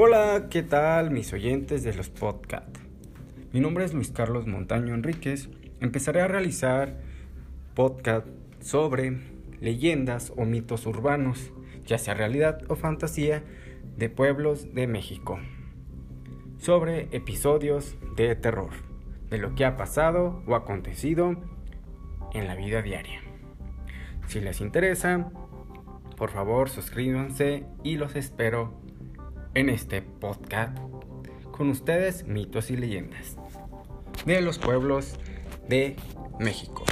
Hola, ¿qué tal mis oyentes de los podcasts? Mi nombre es Luis Carlos Montaño Enríquez. Empezaré a realizar podcast sobre leyendas o mitos urbanos, ya sea realidad o fantasía, de pueblos de México. Sobre episodios de terror, de lo que ha pasado o acontecido en la vida diaria. Si les interesa, por favor suscríbanse y los espero en este podcast con ustedes mitos y leyendas de los pueblos de México.